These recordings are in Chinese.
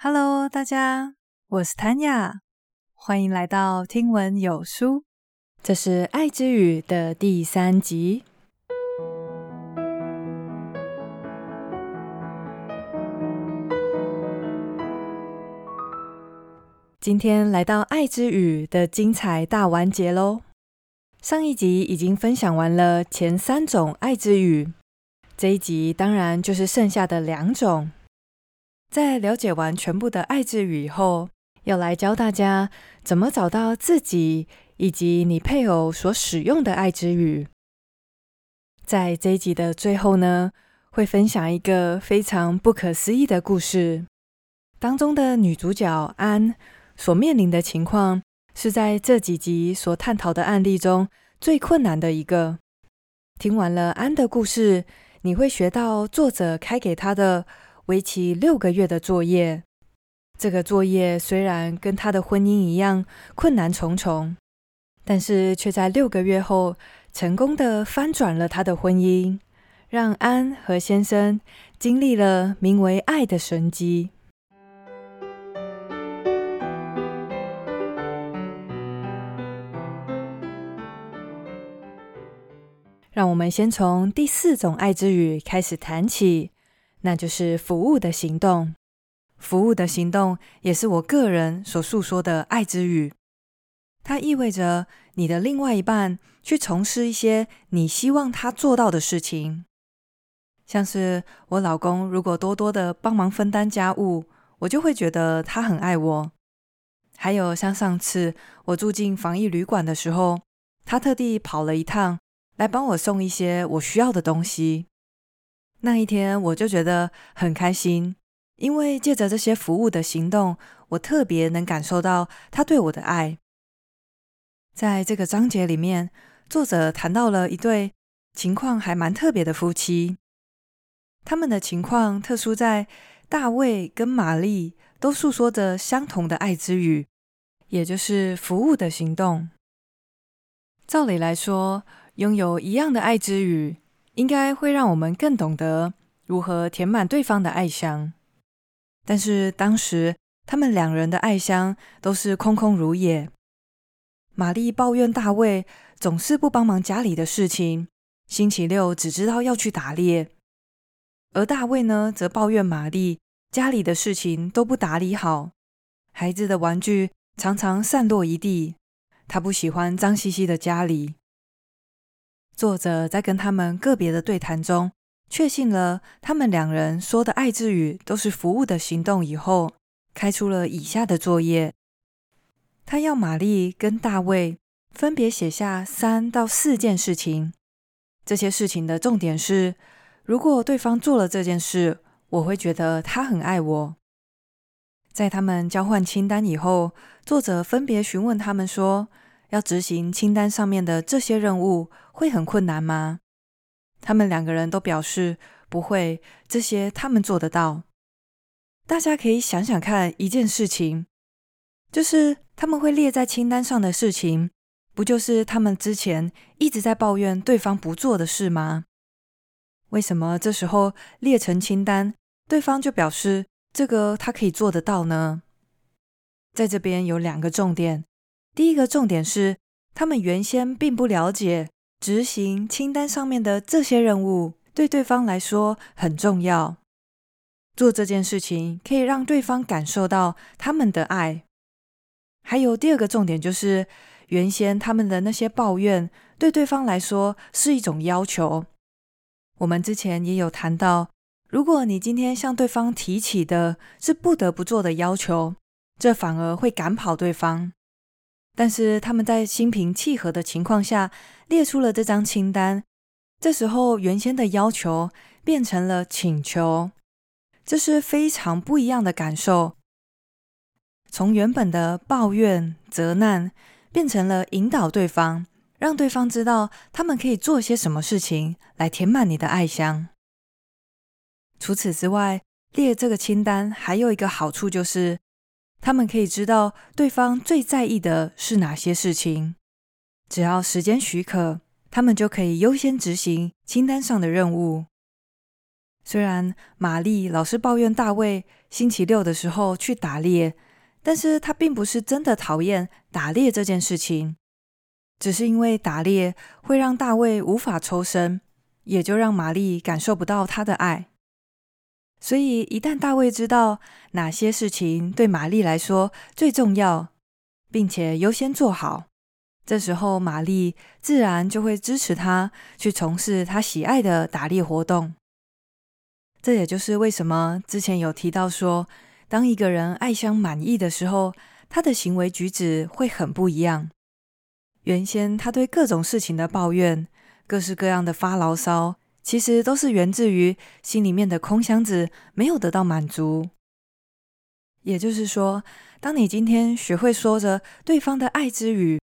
Hello，大家，我是 Tanya，欢迎来到听闻有书。这是《爱之语》的第三集。今天来到《爱之语》的精彩大完结喽！上一集已经分享完了前三种爱之语，这一集当然就是剩下的两种。在了解完全部的爱之语以后，要来教大家怎么找到自己以及你配偶所使用的爱之语。在这一集的最后呢，会分享一个非常不可思议的故事。当中的女主角安所面临的情况，是在这几集所探讨的案例中最困难的一个。听完了安的故事，你会学到作者开给她的。为期六个月的作业，这个作业虽然跟他的婚姻一样困难重重，但是却在六个月后成功的翻转了他的婚姻，让安和先生经历了名为爱的神迹。让我们先从第四种爱之语开始谈起。那就是服务的行动，服务的行动也是我个人所诉说的爱之语。它意味着你的另外一半去从事一些你希望他做到的事情，像是我老公如果多多的帮忙分担家务，我就会觉得他很爱我。还有像上次我住进防疫旅馆的时候，他特地跑了一趟来帮我送一些我需要的东西。那一天，我就觉得很开心，因为借着这些服务的行动，我特别能感受到他对我的爱。在这个章节里面，作者谈到了一对情况还蛮特别的夫妻，他们的情况特殊在大卫跟玛丽都诉说着相同的爱之语，也就是服务的行动。照理来说，拥有一样的爱之语。应该会让我们更懂得如何填满对方的爱箱，但是当时他们两人的爱箱都是空空如也。玛丽抱怨大卫总是不帮忙家里的事情，星期六只知道要去打猎；而大卫呢，则抱怨玛丽家里的事情都不打理好，孩子的玩具常常散落一地，他不喜欢脏兮兮的家里。作者在跟他们个别的对谈中，确信了他们两人说的爱之语都是服务的行动以后，开出了以下的作业。他要玛丽跟大卫分别写下三到四件事情，这些事情的重点是：如果对方做了这件事，我会觉得他很爱我。在他们交换清单以后，作者分别询问他们说，要执行清单上面的这些任务会很困难吗？他们两个人都表示不会，这些他们做得到。大家可以想想看，一件事情，就是他们会列在清单上的事情，不就是他们之前一直在抱怨对方不做的事吗？为什么这时候列成清单，对方就表示这个他可以做得到呢？在这边有两个重点。第一个重点是，他们原先并不了解执行清单上面的这些任务对对方来说很重要。做这件事情可以让对方感受到他们的爱。还有第二个重点就是，原先他们的那些抱怨对对方来说是一种要求。我们之前也有谈到，如果你今天向对方提起的是不得不做的要求，这反而会赶跑对方。但是他们在心平气和的情况下列出了这张清单，这时候原先的要求变成了请求，这是非常不一样的感受。从原本的抱怨、责难，变成了引导对方，让对方知道他们可以做些什么事情来填满你的爱箱。除此之外，列这个清单还有一个好处就是。他们可以知道对方最在意的是哪些事情，只要时间许可，他们就可以优先执行清单上的任务。虽然玛丽老是抱怨大卫星期六的时候去打猎，但是他并不是真的讨厌打猎这件事情，只是因为打猎会让大卫无法抽身，也就让玛丽感受不到他的爱。所以，一旦大卫知道哪些事情对玛丽来说最重要，并且优先做好，这时候玛丽自然就会支持他去从事他喜爱的打猎活动。这也就是为什么之前有提到说，当一个人爱相满意的时候，他的行为举止会很不一样。原先他对各种事情的抱怨，各式各样的发牢骚。其实都是源自于心里面的空箱子没有得到满足。也就是说，当你今天学会说着对方的爱之语，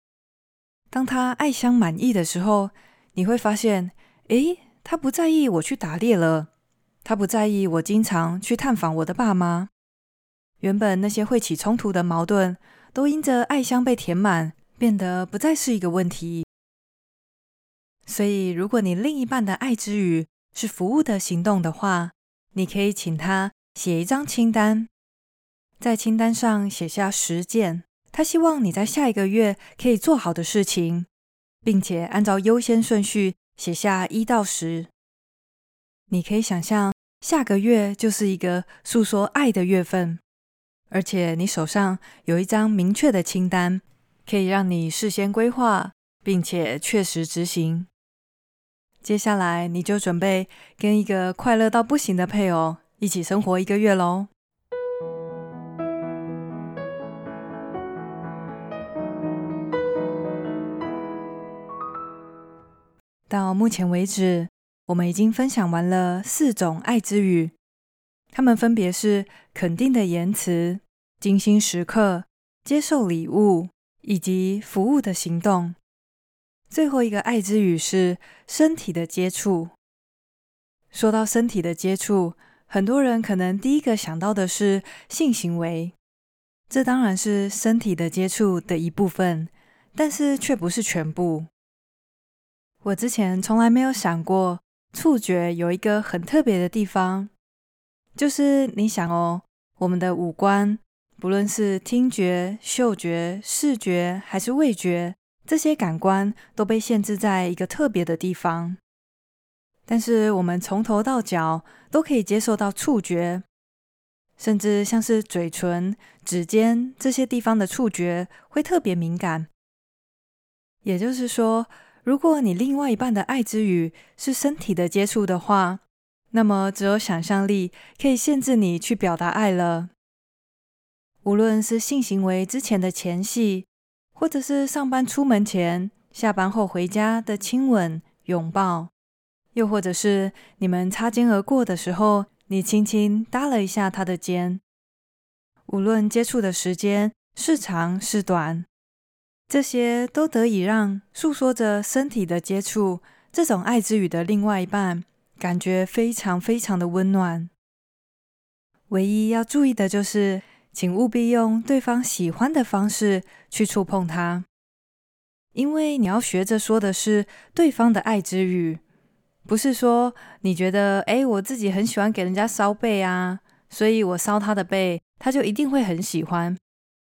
当他爱相满意的时候，你会发现，诶，他不在意我去打猎了，他不在意我经常去探访我的爸妈。原本那些会起冲突的矛盾，都因着爱相被填满，变得不再是一个问题。所以，如果你另一半的爱之语是服务的行动的话，你可以请他写一张清单，在清单上写下十件他希望你在下一个月可以做好的事情，并且按照优先顺序写下一到十。你可以想象，下个月就是一个诉说爱的月份，而且你手上有一张明确的清单，可以让你事先规划，并且确实执行。接下来，你就准备跟一个快乐到不行的配偶一起生活一个月喽。到目前为止，我们已经分享完了四种爱之语，它们分别是肯定的言辞、精心时刻、接受礼物以及服务的行动。最后一个爱之语是身体的接触。说到身体的接触，很多人可能第一个想到的是性行为，这当然是身体的接触的一部分，但是却不是全部。我之前从来没有想过，触觉有一个很特别的地方，就是你想哦，我们的五官，不论是听觉、嗅觉、视觉还是味觉。这些感官都被限制在一个特别的地方，但是我们从头到脚都可以接受到触觉，甚至像是嘴唇、指尖这些地方的触觉会特别敏感。也就是说，如果你另外一半的爱之语是身体的接触的话，那么只有想象力可以限制你去表达爱了。无论是性行为之前的前戏。或者是上班出门前、下班后回家的亲吻、拥抱，又或者是你们擦肩而过的时候，你轻轻搭了一下他的肩。无论接触的时间是长是短，这些都得以让诉说着身体的接触这种爱之语的另外一半感觉非常非常的温暖。唯一要注意的就是。请务必用对方喜欢的方式去触碰他，因为你要学着说的是对方的爱之语，不是说你觉得，诶，我自己很喜欢给人家搔背啊，所以我搔他的背，他就一定会很喜欢，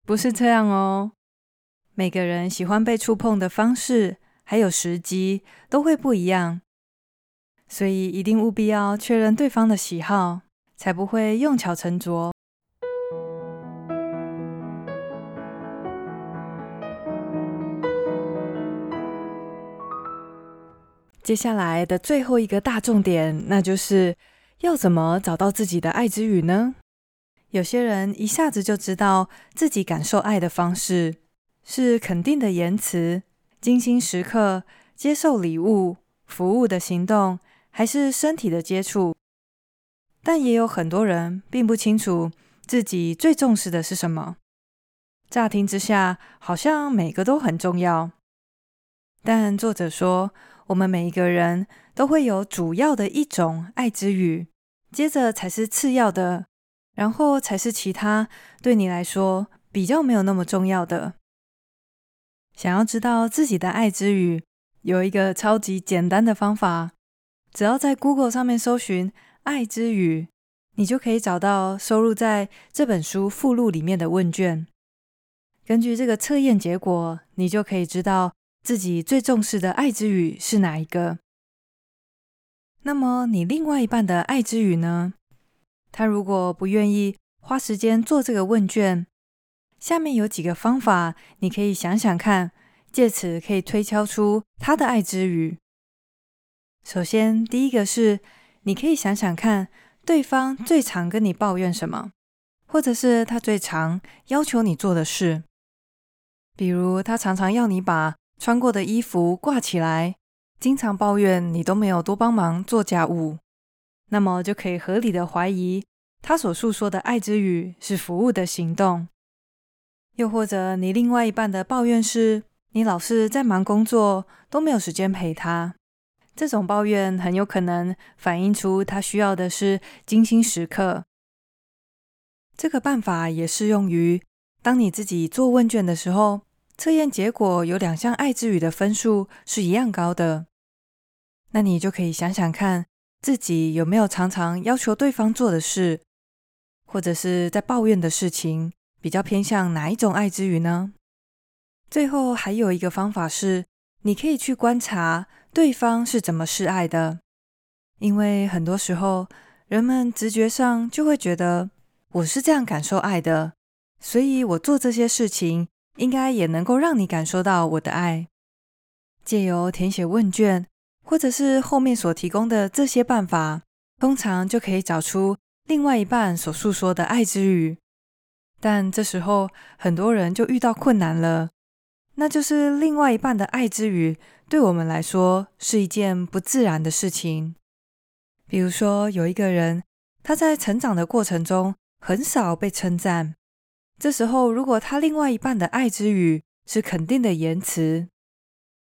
不是这样哦。每个人喜欢被触碰的方式还有时机都会不一样，所以一定务必要确认对方的喜好，才不会用巧成拙。接下来的最后一个大重点，那就是要怎么找到自己的爱之语呢？有些人一下子就知道自己感受爱的方式是肯定的言辞、精心时刻、接受礼物、服务的行动，还是身体的接触。但也有很多人并不清楚自己最重视的是什么。乍听之下，好像每个都很重要。但作者说，我们每一个人都会有主要的一种爱之语，接着才是次要的，然后才是其他对你来说比较没有那么重要的。想要知道自己的爱之语，有一个超级简单的方法，只要在 Google 上面搜寻“爱之语”，你就可以找到收录在这本书附录里面的问卷。根据这个测验结果，你就可以知道自己最重视的爱之语是哪一个。那么，你另外一半的爱之语呢？他如果不愿意花时间做这个问卷，下面有几个方法，你可以想想看，借此可以推敲出他的爱之语。首先，第一个是，你可以想想看，对方最常跟你抱怨什么，或者是他最常要求你做的事。比如，他常常要你把穿过的衣服挂起来，经常抱怨你都没有多帮忙做家务，那么就可以合理的怀疑，他所诉说的爱之语是服务的行动。又或者，你另外一半的抱怨是，你老是在忙工作，都没有时间陪他。这种抱怨很有可能反映出他需要的是精心时刻。这个办法也适用于当你自己做问卷的时候，测验结果有两项爱之语的分数是一样高的，那你就可以想想看，自己有没有常常要求对方做的事，或者是在抱怨的事情，比较偏向哪一种爱之语呢？最后还有一个方法是，你可以去观察。对方是怎么示爱的？因为很多时候，人们直觉上就会觉得我是这样感受爱的，所以我做这些事情应该也能够让你感受到我的爱。借由填写问卷，或者是后面所提供的这些办法，通常就可以找出另外一半所诉说的爱之语。但这时候，很多人就遇到困难了，那就是另外一半的爱之语。对我们来说是一件不自然的事情。比如说，有一个人，他在成长的过程中很少被称赞。这时候，如果他另外一半的爱之语是肯定的言辞，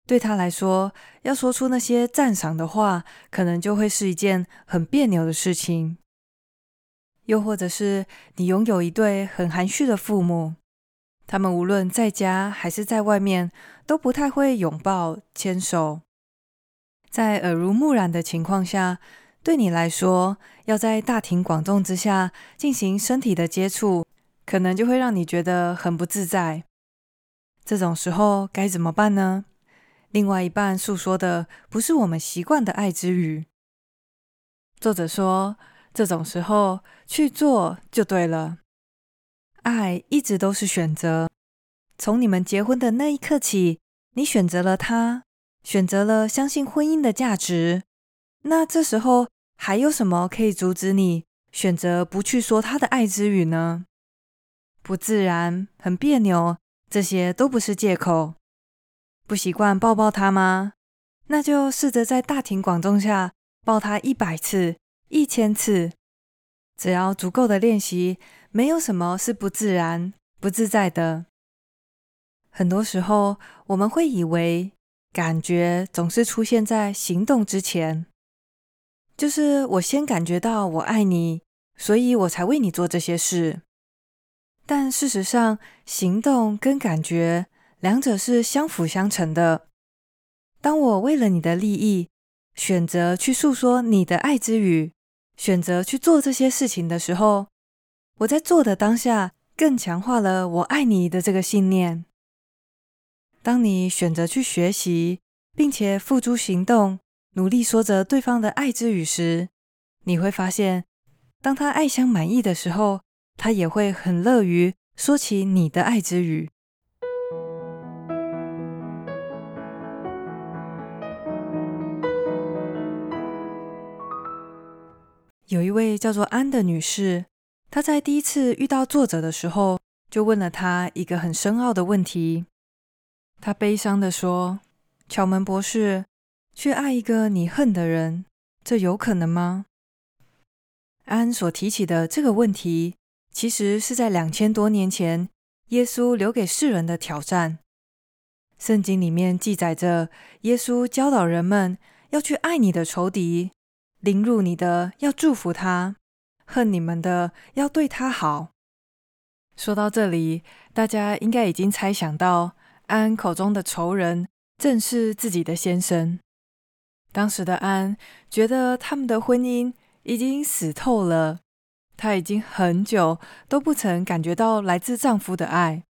对他来说，要说出那些赞赏的话，可能就会是一件很别扭的事情。又或者是你拥有一对很含蓄的父母。他们无论在家还是在外面，都不太会拥抱、牵手。在耳濡目染的情况下，对你来说，要在大庭广众之下进行身体的接触，可能就会让你觉得很不自在。这种时候该怎么办呢？另外一半诉说的不是我们习惯的爱之语。作者说，这种时候去做就对了。爱一直都是选择。从你们结婚的那一刻起，你选择了他，选择了相信婚姻的价值。那这时候还有什么可以阻止你选择不去说他的爱之语呢？不自然，很别扭，这些都不是借口。不习惯抱抱他吗？那就试着在大庭广众下抱他一百次、一千次，只要足够的练习。没有什么是不自然、不自在的。很多时候，我们会以为感觉总是出现在行动之前，就是我先感觉到我爱你，所以我才为你做这些事。但事实上，行动跟感觉两者是相辅相成的。当我为了你的利益，选择去诉说你的爱之语，选择去做这些事情的时候，我在做的当下，更强化了我爱你的这个信念。当你选择去学习，并且付诸行动，努力说着对方的爱之语时，你会发现，当他爱相满意的时候，他也会很乐于说起你的爱之语。有一位叫做安的女士。她在第一次遇到作者的时候，就问了他一个很深奥的问题。他悲伤地说：“乔门博士，去爱一个你恨的人，这有可能吗？”安所提起的这个问题，其实是在两千多年前，耶稣留给世人的挑战。圣经里面记载着，耶稣教导人们要去爱你的仇敌，凌辱你的要祝福他。恨你们的要对他好。说到这里，大家应该已经猜想到，安口中的仇人正是自己的先生。当时的安觉得他们的婚姻已经死透了，她已经很久都不曾感觉到来自丈夫的爱。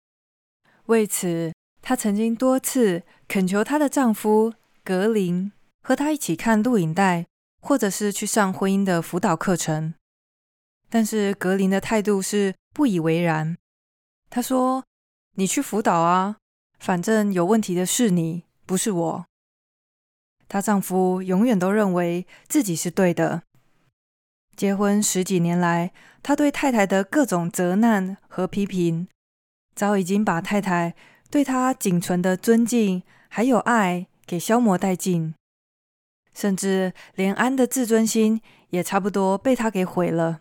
为此，她曾经多次恳求她的丈夫格林和她一起看录影带，或者是去上婚姻的辅导课程。但是格林的态度是不以为然。他说：“你去辅导啊，反正有问题的是你，不是我。”她丈夫永远都认为自己是对的。结婚十几年来，他对太太的各种责难和批评，早已经把太太对他仅存的尊敬还有爱给消磨殆尽，甚至连安的自尊心也差不多被他给毁了。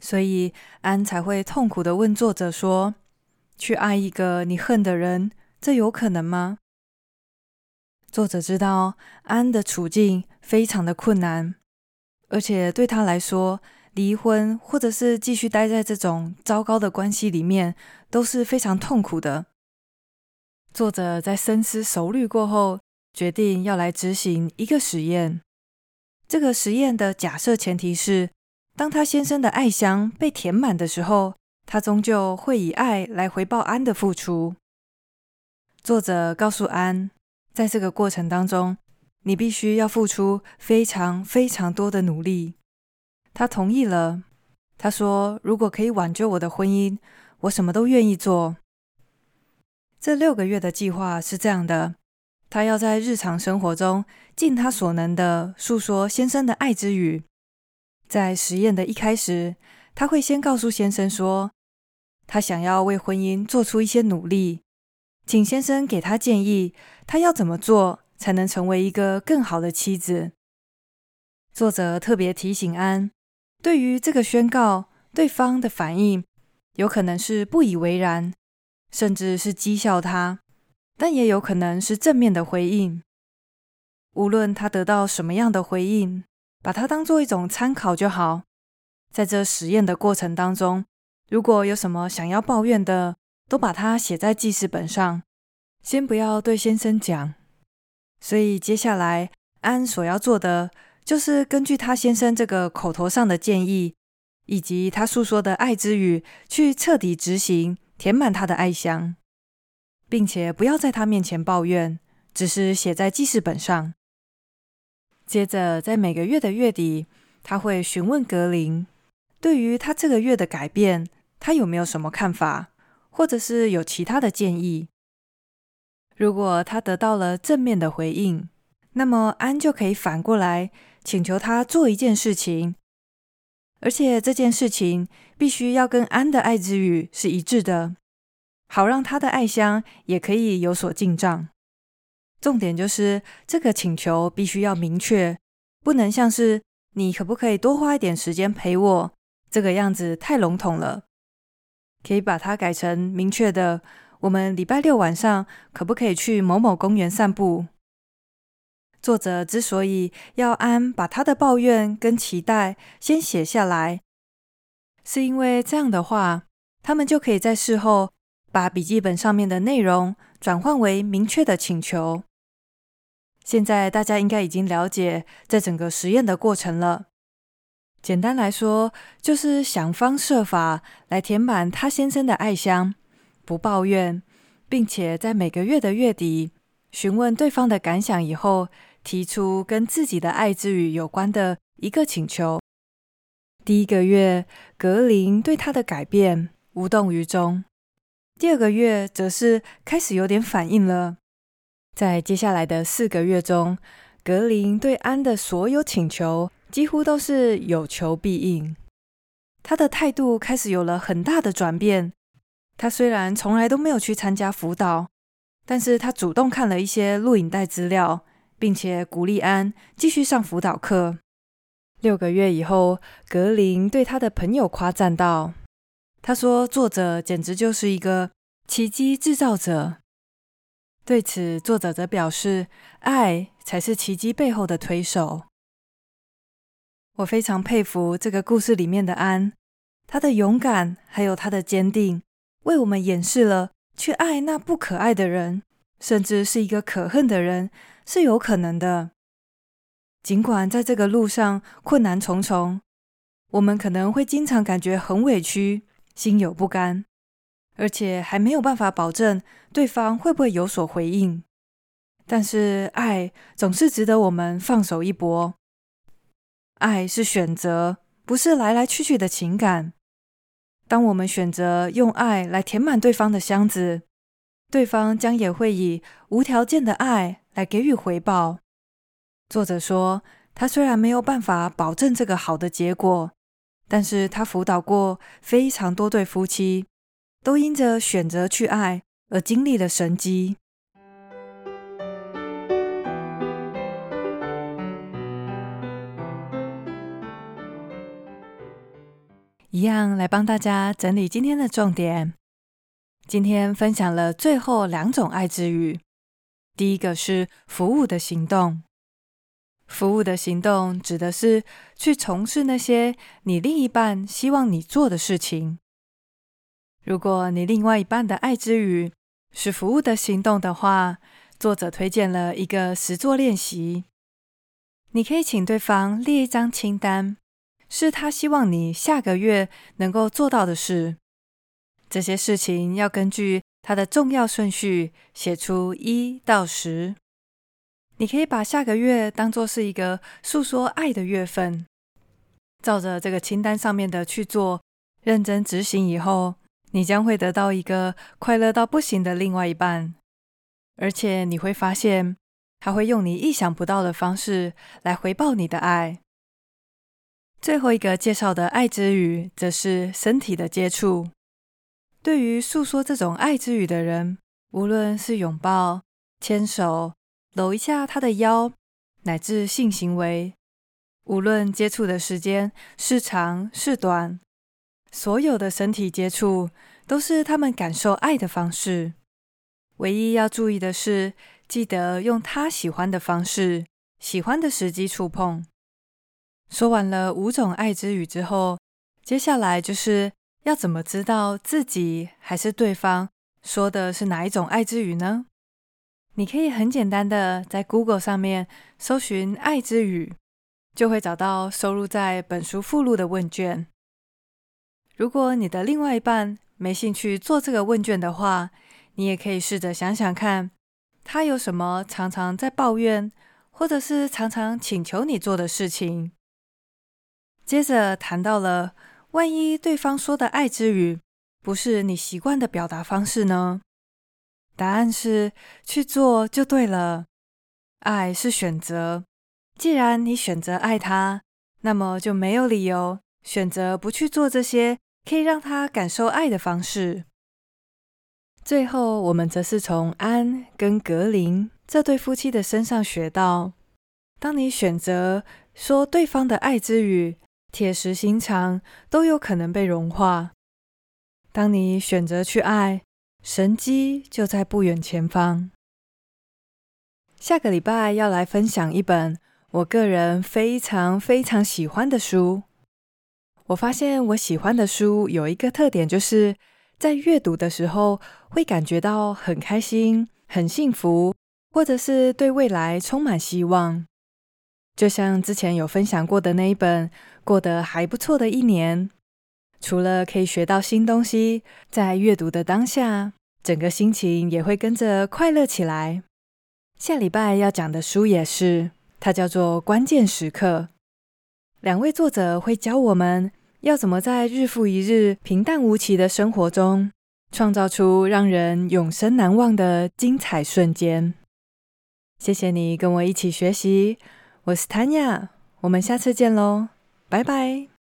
所以安才会痛苦地问作者说：“去爱一个你恨的人，这有可能吗？”作者知道安的处境非常的困难，而且对他来说，离婚或者是继续待在这种糟糕的关系里面都是非常痛苦的。作者在深思熟虑过后，决定要来执行一个实验。这个实验的假设前提是，当他先生的爱箱被填满的时候，他终究会以爱来回报安的付出。作者告诉安，在这个过程当中，你必须要付出非常非常多的努力。他同意了。他说：“如果可以挽救我的婚姻，我什么都愿意做。”这六个月的计划是这样的：他要在日常生活中尽他所能的诉说先生的爱之语。在实验的一开始，他会先告诉先生说，他想要为婚姻做出一些努力。请先生给他建议，他要怎么做才能成为一个更好的妻子？作者特别提醒安，对于这个宣告，对方的反应有可能是不以为然，甚至是讥笑他，但也有可能是正面的回应。无论他得到什么样的回应，把它当做一种参考就好。在这实验的过程当中，如果有什么想要抱怨的，都把它写在记事本上，先不要对先生讲。所以接下来安所要做的，就是根据他先生这个口头上的建议，以及他诉说的爱之语，去彻底执行，填满他的爱箱，并且不要在他面前抱怨，只是写在记事本上。接着在每个月的月底，他会询问格林，对于他这个月的改变，他有没有什么看法？或者是有其他的建议。如果他得到了正面的回应，那么安就可以反过来请求他做一件事情，而且这件事情必须要跟安的爱之语是一致的，好让他的爱香也可以有所进账。重点就是这个请求必须要明确，不能像是“你可不可以多花一点时间陪我”这个样子太笼统了。可以把它改成明确的，我们礼拜六晚上可不可以去某某公园散步？作者之所以要安把他的抱怨跟期待先写下来，是因为这样的话，他们就可以在事后把笔记本上面的内容转换为明确的请求。现在大家应该已经了解这整个实验的过程了。简单来说，就是想方设法来填满他先生的爱箱，不抱怨，并且在每个月的月底询问对方的感想以后，提出跟自己的爱之语有关的一个请求。第一个月，格林对他的改变无动于衷；第二个月，则是开始有点反应了。在接下来的四个月中，格林对安的所有请求，几乎都是有求必应，他的态度开始有了很大的转变。他虽然从来都没有去参加辅导，但是他主动看了一些录影带资料，并且鼓励安继续上辅导课。六个月以后，格林对他的朋友夸赞道：“他说，作者简直就是一个奇迹制造者。”对此，作者则表示：“爱才是奇迹背后的推手。”我非常佩服这个故事里面的安，他的勇敢还有他的坚定，为我们演示了去爱那不可爱的人，甚至是一个可恨的人是有可能的。尽管在这个路上困难重重，我们可能会经常感觉很委屈，心有不甘，而且还没有办法保证对方会不会有所回应。但是爱总是值得我们放手一搏。爱是选择，不是来来去去的情感。当我们选择用爱来填满对方的箱子，对方将也会以无条件的爱来给予回报。作者说，他虽然没有办法保证这个好的结果，但是他辅导过非常多对夫妻，都因着选择去爱而经历了神机。一样来帮大家整理今天的重点。今天分享了最后两种爱之语，第一个是服务的行动。服务的行动指的是去从事那些你另一半希望你做的事情。如果你另外一半的爱之语是服务的行动的话，作者推荐了一个实作练习。你可以请对方列一张清单，是他希望你下个月能够做到的事。这些事情要根据它的重要顺序写出一到十。你可以把下个月当作是一个诉说爱的月份，照着这个清单上面的去做，认真执行以后，你将会得到一个快乐到不行的另外一半，而且你会发现，他会用你意想不到的方式来回报你的爱。最后一个介绍的爱之语，则是身体的接触。对于诉说这种爱之语的人，无论是拥抱、牵手。搂一下他的腰，乃至性行为，无论接触的时间是长是短，所有的身体接触都是他们感受爱的方式。唯一要注意的是，记得用他喜欢的方式，喜欢的时机触碰。说完了五种爱之语之后，接下来就是要怎么知道自己还是对方说的是哪一种爱之语呢？你可以很简单的在 Google 上面搜寻“爱之语”，就会找到收录在本书附录的问卷。如果你的另外一半没兴趣做这个问卷的话，你也可以试着想想看，他有什么常常在抱怨，或者是常常请求你做的事情。接着谈到了，万一对方说的爱之语不是你习惯的表达方式呢？答案是去做就对了。爱是选择，既然你选择爱他，那么就没有理由选择不去做这些可以让他感受爱的方式。最后，我们则是从安跟格林这对夫妻的身上学到：当你选择说对方的爱之语，铁石心肠都有可能被融化；当你选择去爱，神迹就在不远前方。下个礼拜要来分享一本我个人非常非常喜欢的书。我发现我喜欢的书有一个特点，就是在阅读的时候会感觉到很开心、很幸福，或者是对未来充满希望。就像之前有分享过的那一本《过得还不错的一年》。除了可以学到新东西，在阅读的当下，整个心情也会跟着快乐起来。下礼拜要讲的书也是，它叫做《关键时刻》。两位作者会教我们要怎么在日复一日平淡无奇的生活中，创造出让人永生难忘的精彩瞬间。谢谢你跟我一起学习，我是 Tanya，我们下次见喽，拜拜。